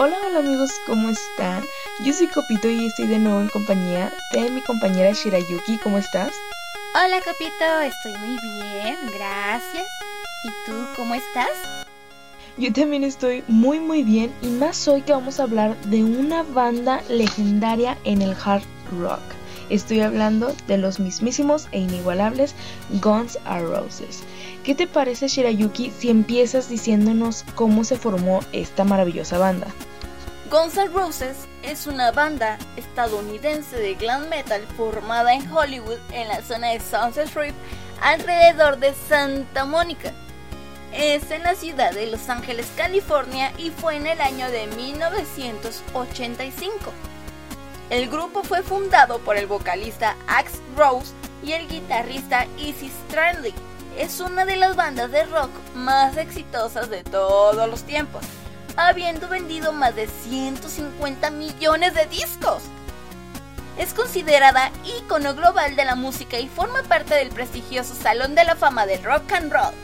Hola, hola amigos, ¿cómo están? Yo soy Copito y estoy de nuevo en compañía de mi compañera Shirayuki. ¿Cómo estás? Hola Copito, estoy muy bien, gracias. ¿Y tú cómo estás? Yo también estoy muy muy bien y más hoy que vamos a hablar de una banda legendaria en el hard rock. Estoy hablando de los mismísimos e inigualables Guns N' Roses. ¿Qué te parece Shirayuki si empiezas diciéndonos cómo se formó esta maravillosa banda? Guns N' Roses es una banda estadounidense de glam metal formada en Hollywood en la zona de Sunset Strip alrededor de Santa Mónica. Es en la ciudad de Los Ángeles, California y fue en el año de 1985. El grupo fue fundado por el vocalista Axe Rose y el guitarrista Izzy Stradley. Es una de las bandas de rock más exitosas de todos los tiempos habiendo vendido más de 150 millones de discos. Es considerada ícono global de la música y forma parte del prestigioso Salón de la Fama del Rock and Roll.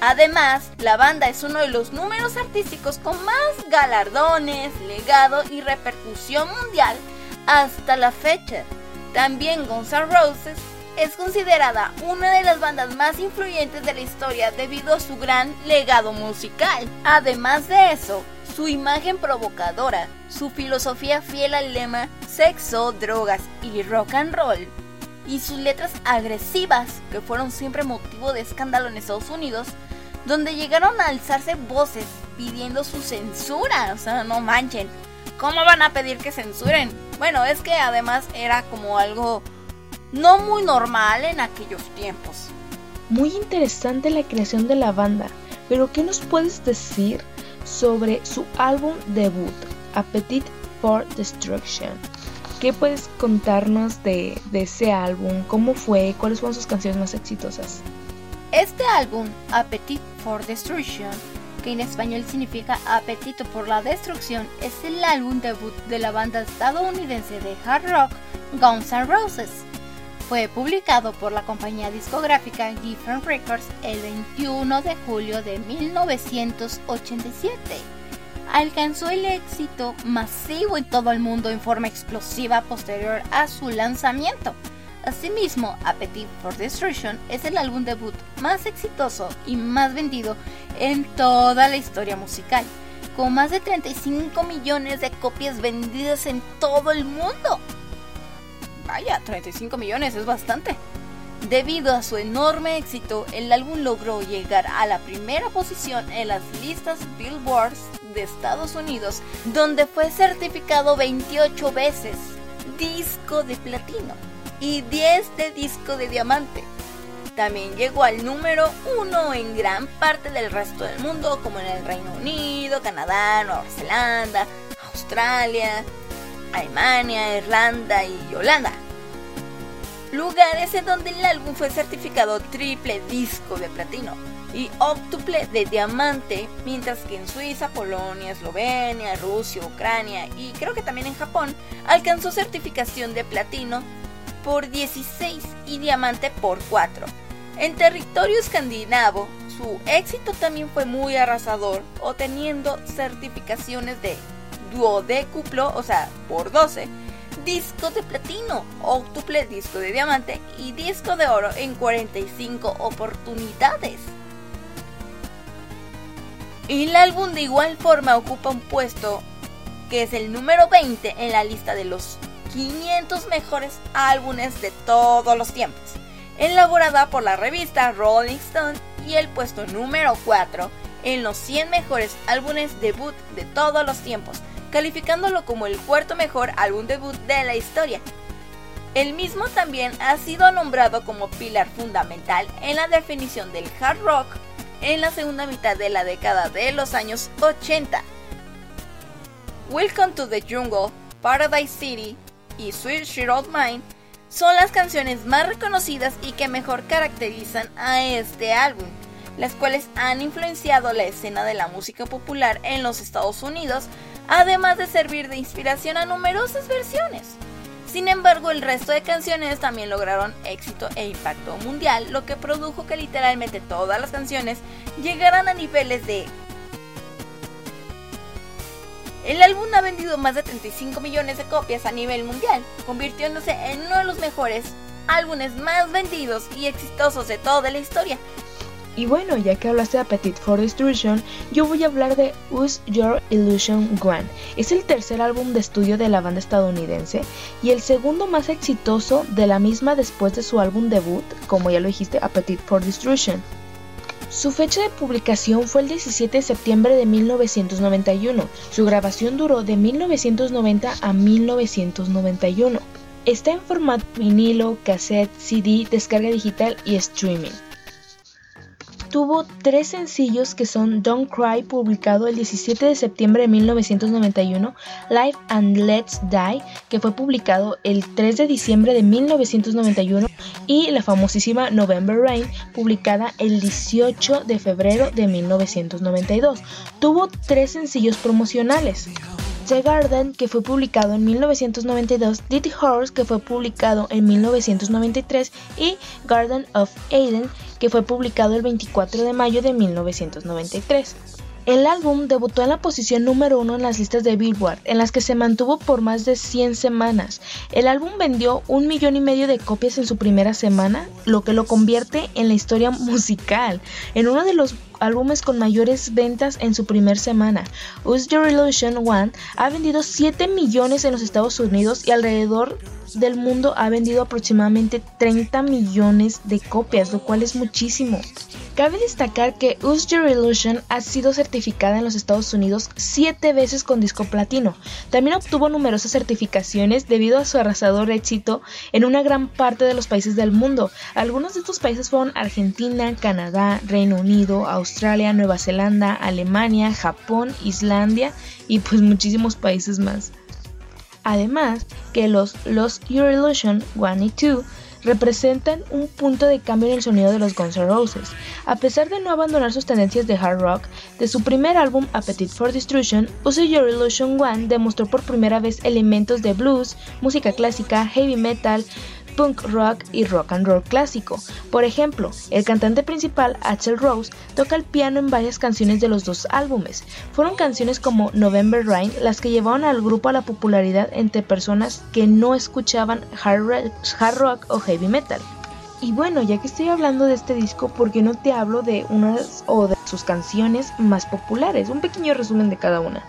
Además, la banda es uno de los números artísticos con más galardones, legado y repercusión mundial hasta la fecha. También Guns N' Roses es considerada una de las bandas más influyentes de la historia debido a su gran legado musical. Además de eso, su imagen provocadora, su filosofía fiel al lema sexo, drogas y rock and roll, y sus letras agresivas, que fueron siempre motivo de escándalo en Estados Unidos, donde llegaron a alzarse voces pidiendo su censura, o sea, no manchen. ¿Cómo van a pedir que censuren? Bueno, es que además era como algo no muy normal en aquellos tiempos. Muy interesante la creación de la banda, pero ¿qué nos puedes decir sobre su álbum debut, Appetite for Destruction? ¿Qué puedes contarnos de, de ese álbum? ¿Cómo fue? ¿Cuáles fueron sus canciones más exitosas? Este álbum, Appetite for Destruction, que en español significa Apetito por la Destrucción, es el álbum debut de la banda estadounidense de hard rock Guns N' Roses fue publicado por la compañía discográfica Giffen Records el 21 de julio de 1987. Alcanzó el éxito masivo en todo el mundo en forma explosiva posterior a su lanzamiento. Asimismo, Appetite for Destruction es el álbum debut más exitoso y más vendido en toda la historia musical, con más de 35 millones de copias vendidas en todo el mundo. Vaya, 35 millones es bastante. Debido a su enorme éxito, el álbum logró llegar a la primera posición en las listas Billboards de Estados Unidos, donde fue certificado 28 veces disco de platino y 10 de disco de diamante. También llegó al número 1 en gran parte del resto del mundo, como en el Reino Unido, Canadá, Nueva Zelanda, Australia, Alemania, Irlanda y Holanda. Lugares en donde el álbum fue certificado triple disco de platino y octuple de diamante, mientras que en Suiza, Polonia, Eslovenia, Rusia, Ucrania y creo que también en Japón alcanzó certificación de platino por 16 y diamante por 4. En territorio escandinavo, su éxito también fue muy arrasador, obteniendo certificaciones de duodécuplo, o sea, por 12, disco de platino, octuple disco de diamante y disco de oro en 45 oportunidades. El álbum de igual forma ocupa un puesto que es el número 20 en la lista de los 500 mejores álbumes de todos los tiempos, elaborada por la revista Rolling Stone y el puesto número 4 en los 100 mejores álbumes debut de todos los tiempos, calificándolo como el cuarto mejor álbum debut de la historia. El mismo también ha sido nombrado como pilar fundamental en la definición del hard rock en la segunda mitad de la década de los años 80. Welcome to the Jungle, Paradise City y Sweet Shit of Mine son las canciones más reconocidas y que mejor caracterizan a este álbum, las cuales han influenciado la escena de la música popular en los Estados Unidos además de servir de inspiración a numerosas versiones. Sin embargo, el resto de canciones también lograron éxito e impacto mundial, lo que produjo que literalmente todas las canciones llegaran a niveles de El álbum ha vendido más de 35 millones de copias a nivel mundial, convirtiéndose en uno de los mejores álbumes más vendidos y exitosos de toda la historia. Y bueno, ya que hablaste de Appetite for Destruction, yo voy a hablar de Use Your Illusion One. Es el tercer álbum de estudio de la banda estadounidense y el segundo más exitoso de la misma después de su álbum debut, como ya lo dijiste, Appetite for Destruction. Su fecha de publicación fue el 17 de septiembre de 1991. Su grabación duró de 1990 a 1991. Está en formato vinilo, cassette, CD, descarga digital y streaming tuvo tres sencillos que son Don't Cry, publicado el 17 de septiembre de 1991, Live and Let's Die, que fue publicado el 3 de diciembre de 1991, y la famosísima November Rain, publicada el 18 de febrero de 1992. Tuvo tres sencillos promocionales. The Garden, que fue publicado en 1992, Did Horse, que fue publicado en 1993, y Garden of Eden, que fue publicado el 24 de mayo de 1993. El álbum debutó en la posición número uno en las listas de Billboard, en las que se mantuvo por más de 100 semanas. El álbum vendió un millón y medio de copias en su primera semana, lo que lo convierte en la historia musical, en uno de los álbumes con mayores ventas en su primera semana. Use Your Illusion One ha vendido 7 millones en los Estados Unidos y alrededor del mundo ha vendido aproximadamente 30 millones de copias, lo cual es muchísimo. Cabe destacar que Use Your Illusion ha sido certificada en los Estados Unidos siete veces con disco platino. También obtuvo numerosas certificaciones debido a su arrasador éxito en una gran parte de los países del mundo. Algunos de estos países fueron Argentina, Canadá, Reino Unido, Australia, Nueva Zelanda, Alemania, Japón, Islandia y pues muchísimos países más. Además que los Lost Your Illusion 1 y 2 representan un punto de cambio en el sonido de los Guns N' Roses. A pesar de no abandonar sus tendencias de hard rock, de su primer álbum Appetite for Destruction, Use Your Illusion One demostró por primera vez elementos de blues, música clásica, heavy metal, punk rock y rock and roll clásico. Por ejemplo, el cantante principal, Axel Rose, toca el piano en varias canciones de los dos álbumes. Fueron canciones como November Rain las que llevaron al grupo a la popularidad entre personas que no escuchaban hard rock o heavy metal. Y bueno, ya que estoy hablando de este disco, ¿por qué no te hablo de unas o de sus canciones más populares? Un pequeño resumen de cada una.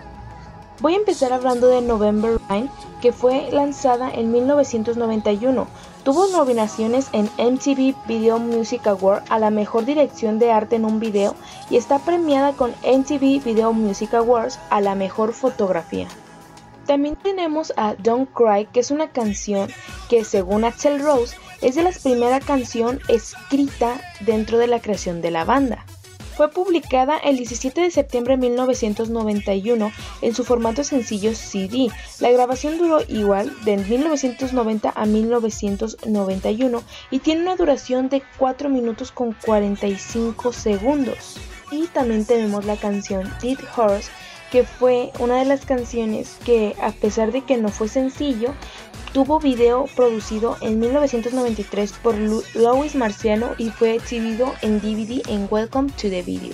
Voy a empezar hablando de November Rain, que fue lanzada en 1991. Tuvo nominaciones en MTV Video Music Award a la mejor dirección de arte en un video y está premiada con MTV Video Music Awards a la mejor fotografía. También tenemos a Don't Cry, que es una canción que según Axel Rose es de las primeras canción escrita dentro de la creación de la banda. Fue publicada el 17 de septiembre de 1991 en su formato sencillo CD. La grabación duró igual de 1990 a 1991 y tiene una duración de 4 minutos con 45 segundos. Y también tenemos la canción Dead Horse, que fue una de las canciones que a pesar de que no fue sencillo, Tuvo video producido en 1993 por Louis Marciano y fue exhibido en DVD en Welcome to the Video.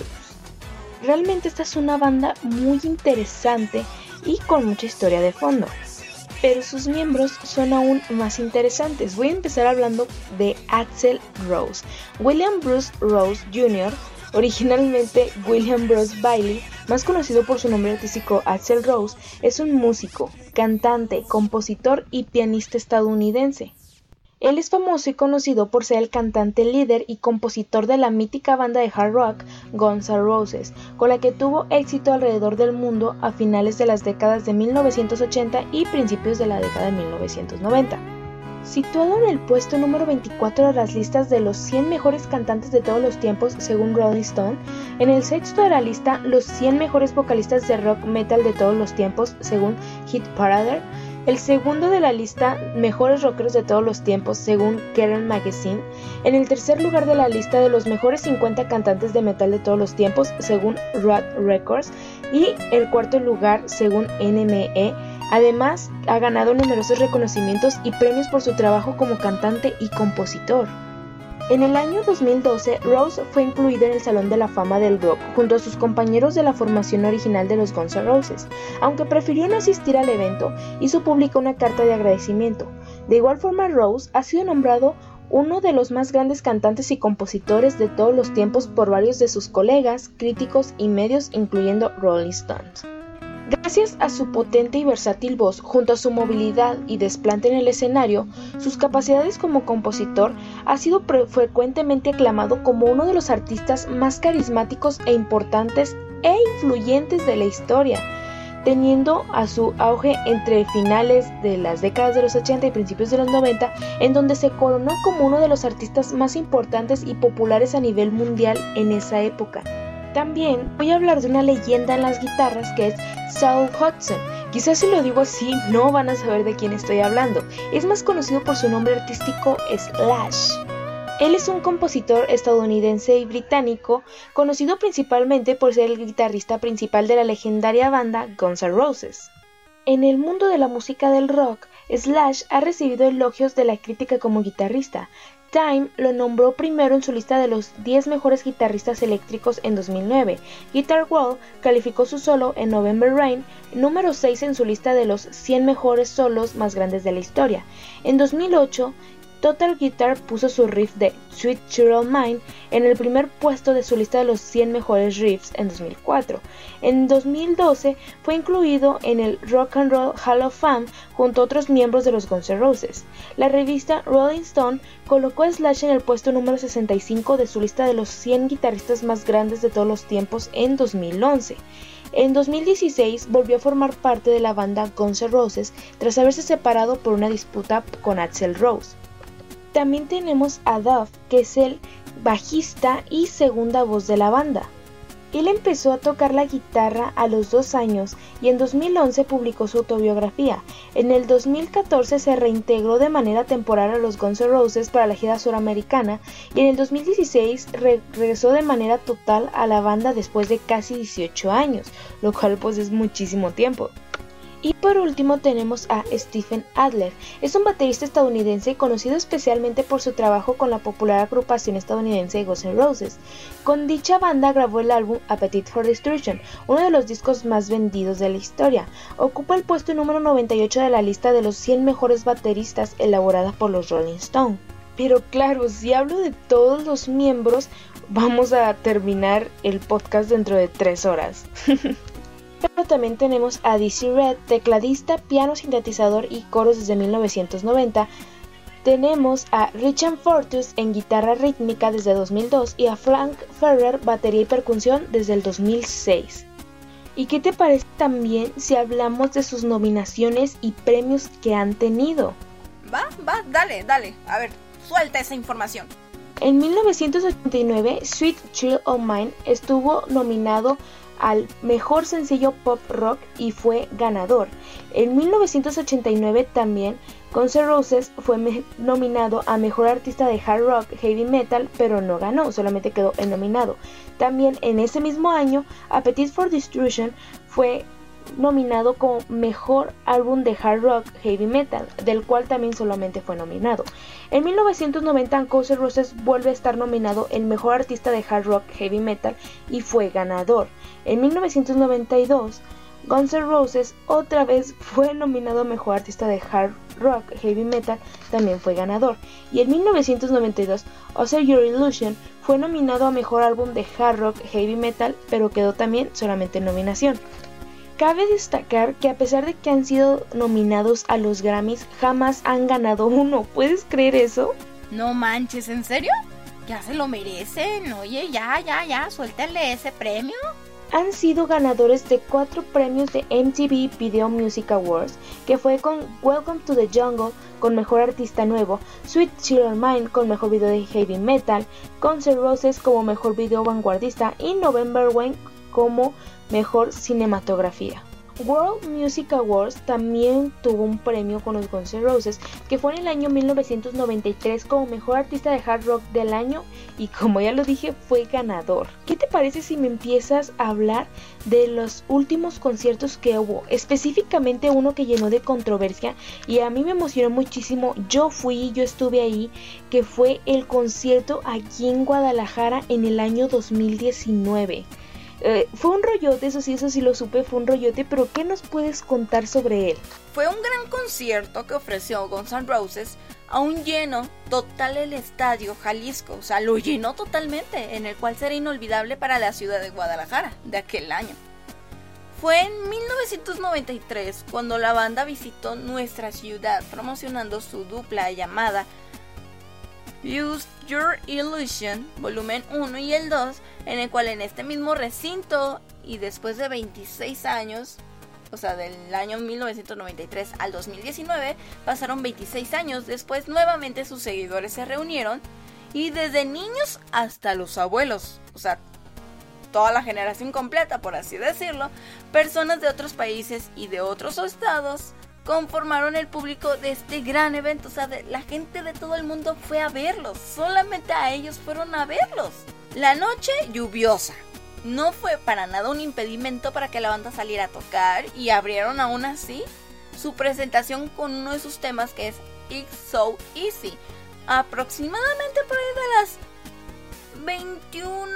Realmente esta es una banda muy interesante y con mucha historia de fondo. Pero sus miembros son aún más interesantes. Voy a empezar hablando de Axel Rose. William Bruce Rose Jr Originalmente William Bruce Bailey, más conocido por su nombre artístico Axel Rose, es un músico, cantante, compositor y pianista estadounidense. Él es famoso y conocido por ser el cantante líder y compositor de la mítica banda de hard rock Guns N' Roses, con la que tuvo éxito alrededor del mundo a finales de las décadas de 1980 y principios de la década de 1990. Situado en el puesto número 24 de las listas de los 100 mejores cantantes de todos los tiempos según Rolling Stone, en el sexto de la lista los 100 mejores vocalistas de rock metal de todos los tiempos según Hit Parade, el segundo de la lista Mejores Rockeros de todos los tiempos según Kerrang Magazine, en el tercer lugar de la lista de los mejores 50 cantantes de metal de todos los tiempos según Rad Records. Y el cuarto lugar según NME Además, ha ganado numerosos reconocimientos y premios por su trabajo como cantante y compositor. En el año 2012, Rose fue incluida en el Salón de la Fama del Rock junto a sus compañeros de la formación original de los Guns N' Roses. Aunque prefirió no asistir al evento, hizo pública una carta de agradecimiento. De igual forma, Rose ha sido nombrado uno de los más grandes cantantes y compositores de todos los tiempos por varios de sus colegas, críticos y medios, incluyendo Rolling Stones. Gracias a su potente y versátil voz, junto a su movilidad y desplante en el escenario, sus capacidades como compositor ha sido frecuentemente aclamado como uno de los artistas más carismáticos e importantes e influyentes de la historia, teniendo a su auge entre finales de las décadas de los 80 y principios de los 90, en donde se coronó como uno de los artistas más importantes y populares a nivel mundial en esa época. También voy a hablar de una leyenda en las guitarras que es Saul Hudson. Quizás si lo digo así no van a saber de quién estoy hablando. Es más conocido por su nombre artístico Slash. Él es un compositor estadounidense y británico, conocido principalmente por ser el guitarrista principal de la legendaria banda Guns N' Roses. En el mundo de la música del rock, Slash ha recibido elogios de la crítica como guitarrista, Time lo nombró primero en su lista de los 10 mejores guitarristas eléctricos en 2009. Guitar World calificó su solo en November Rain número 6 en su lista de los 100 mejores solos más grandes de la historia. En 2008, Total Guitar puso su riff de Sweet Child Mind en el primer puesto de su lista de los 100 mejores riffs en 2004. En 2012 fue incluido en el Rock and Roll Hall of Fame junto a otros miembros de los Guns N' Roses. La revista Rolling Stone colocó a Slash en el puesto número 65 de su lista de los 100 guitarristas más grandes de todos los tiempos en 2011. En 2016 volvió a formar parte de la banda Guns N' Roses tras haberse separado por una disputa con Axel Rose. También tenemos a Duff, que es el bajista y segunda voz de la banda. Él empezó a tocar la guitarra a los dos años y en 2011 publicó su autobiografía. En el 2014 se reintegró de manera temporal a los Guns N' Roses para la gira suramericana y en el 2016 regresó de manera total a la banda después de casi 18 años, lo cual pues es muchísimo tiempo. Y por último tenemos a Stephen Adler. Es un baterista estadounidense conocido especialmente por su trabajo con la popular agrupación estadounidense Guns N' Roses. Con dicha banda grabó el álbum Appetite for Destruction, uno de los discos más vendidos de la historia. Ocupa el puesto número 98 de la lista de los 100 mejores bateristas elaborada por los Rolling Stone. Pero claro, si hablo de todos los miembros, vamos a terminar el podcast dentro de 3 horas. Pero también tenemos a DC Red, tecladista, piano, sintetizador y coros desde 1990. Tenemos a Richard Fortus en guitarra rítmica desde 2002 y a Frank Ferrer, batería y percusión desde el 2006. ¿Y qué te parece también si hablamos de sus nominaciones y premios que han tenido? Va, va, dale, dale. A ver, suelta esa información. En 1989, Sweet Chill of Mine estuvo nominado al mejor sencillo pop rock y fue ganador. En 1989 también Guns N' Roses fue nominado a mejor artista de hard rock heavy metal, pero no ganó, solamente quedó nominado. También en ese mismo año, Appetite for Destruction fue nominado como mejor álbum de hard rock heavy metal, del cual también solamente fue nominado. En 1990 Guns N' Roses vuelve a estar nominado el mejor artista de hard rock heavy metal y fue ganador. En 1992 Guns N' Roses otra vez fue nominado mejor artista de hard rock heavy metal, también fue ganador. Y en 1992 Oscar Your Illusion fue nominado a mejor álbum de hard rock heavy metal, pero quedó también solamente en nominación. Cabe destacar que a pesar de que han sido nominados a los Grammys, jamás han ganado uno. ¿Puedes creer eso? No manches, ¿en serio? Ya se lo merecen. Oye, ya, ya, ya, suéltale ese premio. Han sido ganadores de cuatro premios de MTV Video Music Awards, que fue con Welcome to the Jungle con Mejor Artista Nuevo, Sweet Children Mind con Mejor Video de Heavy Metal, Concert Roses como Mejor Video Vanguardista y November Rain como mejor cinematografía. World Music Awards también tuvo un premio con los Guns N' Roses, que fue en el año 1993 como mejor artista de hard rock del año y como ya lo dije fue ganador. ¿Qué te parece si me empiezas a hablar de los últimos conciertos que hubo? Específicamente uno que llenó de controversia y a mí me emocionó muchísimo. Yo fui, yo estuve ahí, que fue el concierto aquí en Guadalajara en el año 2019. Eh, fue un rollote, eso sí, eso sí lo supe, fue un rollote, pero ¿qué nos puedes contar sobre él? Fue un gran concierto que ofreció Guns N' Roses, un lleno total el estadio Jalisco, o sea, lo llenó totalmente, en el cual será inolvidable para la ciudad de Guadalajara de aquel año. Fue en 1993 cuando la banda visitó nuestra ciudad promocionando su dupla llamada Use Your Illusion, volumen 1 y el 2, en el cual en este mismo recinto y después de 26 años, o sea, del año 1993 al 2019, pasaron 26 años, después nuevamente sus seguidores se reunieron y desde niños hasta los abuelos, o sea, toda la generación completa, por así decirlo, personas de otros países y de otros estados, conformaron el público de este gran evento. O sea, la gente de todo el mundo fue a verlos. Solamente a ellos fueron a verlos. La noche lluviosa. No fue para nada un impedimento para que la banda saliera a tocar y abrieron aún así su presentación con uno de sus temas que es It's So Easy. Aproximadamente por ahí de las 21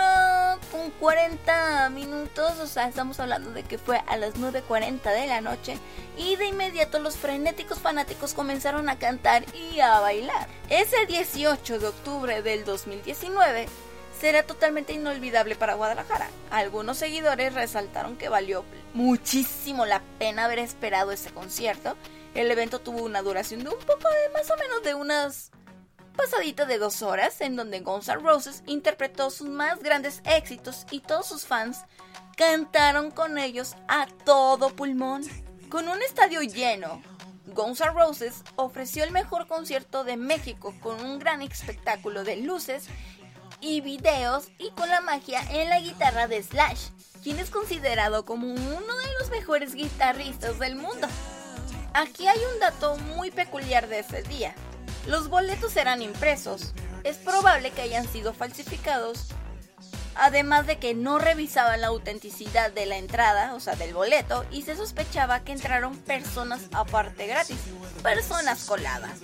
con 40 minutos, o sea, estamos hablando de que fue a las 9.40 de la noche y de inmediato los frenéticos fanáticos comenzaron a cantar y a bailar. Ese 18 de octubre del 2019 será totalmente inolvidable para Guadalajara. Algunos seguidores resaltaron que valió muchísimo la pena haber esperado ese concierto. El evento tuvo una duración de un poco de más o menos de unas pasadita de dos horas en donde Guns N' Roses interpretó sus más grandes éxitos y todos sus fans cantaron con ellos a todo pulmón. Con un estadio lleno, Guns N' Roses ofreció el mejor concierto de México con un gran espectáculo de luces y videos y con la magia en la guitarra de Slash, quien es considerado como uno de los mejores guitarristas del mundo. Aquí hay un dato muy peculiar de ese día. Los boletos eran impresos. Es probable que hayan sido falsificados. Además de que no revisaban la autenticidad de la entrada, o sea, del boleto, y se sospechaba que entraron personas aparte gratis, personas coladas.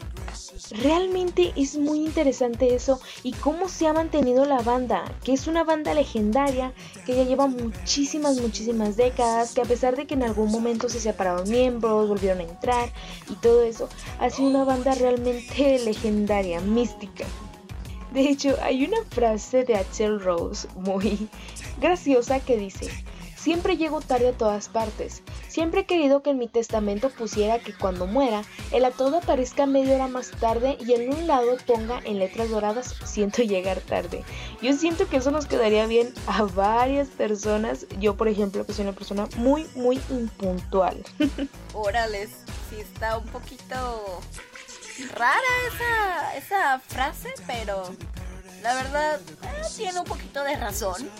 Realmente es muy interesante eso y cómo se ha mantenido la banda, que es una banda legendaria que ya lleva muchísimas, muchísimas décadas, que a pesar de que en algún momento se separaron miembros, volvieron a entrar y todo eso, ha sido una banda realmente legendaria, mística. De hecho, hay una frase de Axel Rose muy graciosa que dice, Siempre llego tarde a todas partes. Siempre he querido que en mi testamento pusiera que cuando muera, el atodo aparezca media hora más tarde y en un lado ponga en letras doradas siento llegar tarde. Yo siento que eso nos quedaría bien a varias personas. Yo, por ejemplo, que soy una persona muy, muy impuntual. Órales, sí está un poquito rara esa, esa frase, pero la verdad eh, tiene un poquito de razón.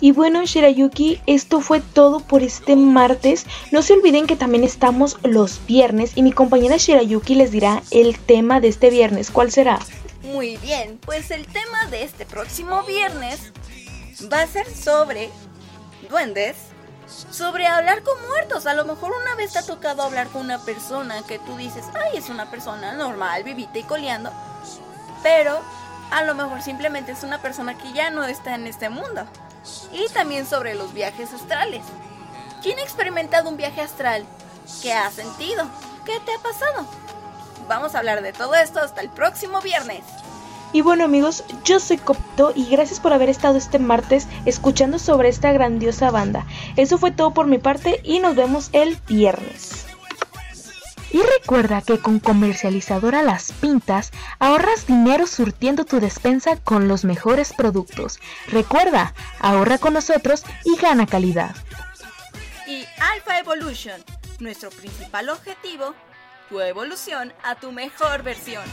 Y bueno, Shirayuki, esto fue todo por este martes. No se olviden que también estamos los viernes y mi compañera Shirayuki les dirá el tema de este viernes. ¿Cuál será? Muy bien, pues el tema de este próximo viernes va a ser sobre duendes, sobre hablar con muertos. A lo mejor una vez te ha tocado hablar con una persona que tú dices, ay, es una persona normal, vivita y coleando, pero a lo mejor simplemente es una persona que ya no está en este mundo y también sobre los viajes astrales. ¿Quién ha experimentado un viaje astral? ¿Qué ha sentido? ¿Qué te ha pasado? Vamos a hablar de todo esto hasta el próximo viernes. Y bueno amigos, yo soy Copto y gracias por haber estado este martes escuchando sobre esta grandiosa banda. Eso fue todo por mi parte y nos vemos el viernes. Y recuerda que con comercializadora Las Pintas ahorras dinero surtiendo tu despensa con los mejores productos. Recuerda, ahorra con nosotros y gana calidad. Y Alpha Evolution, nuestro principal objetivo, tu evolución a tu mejor versión.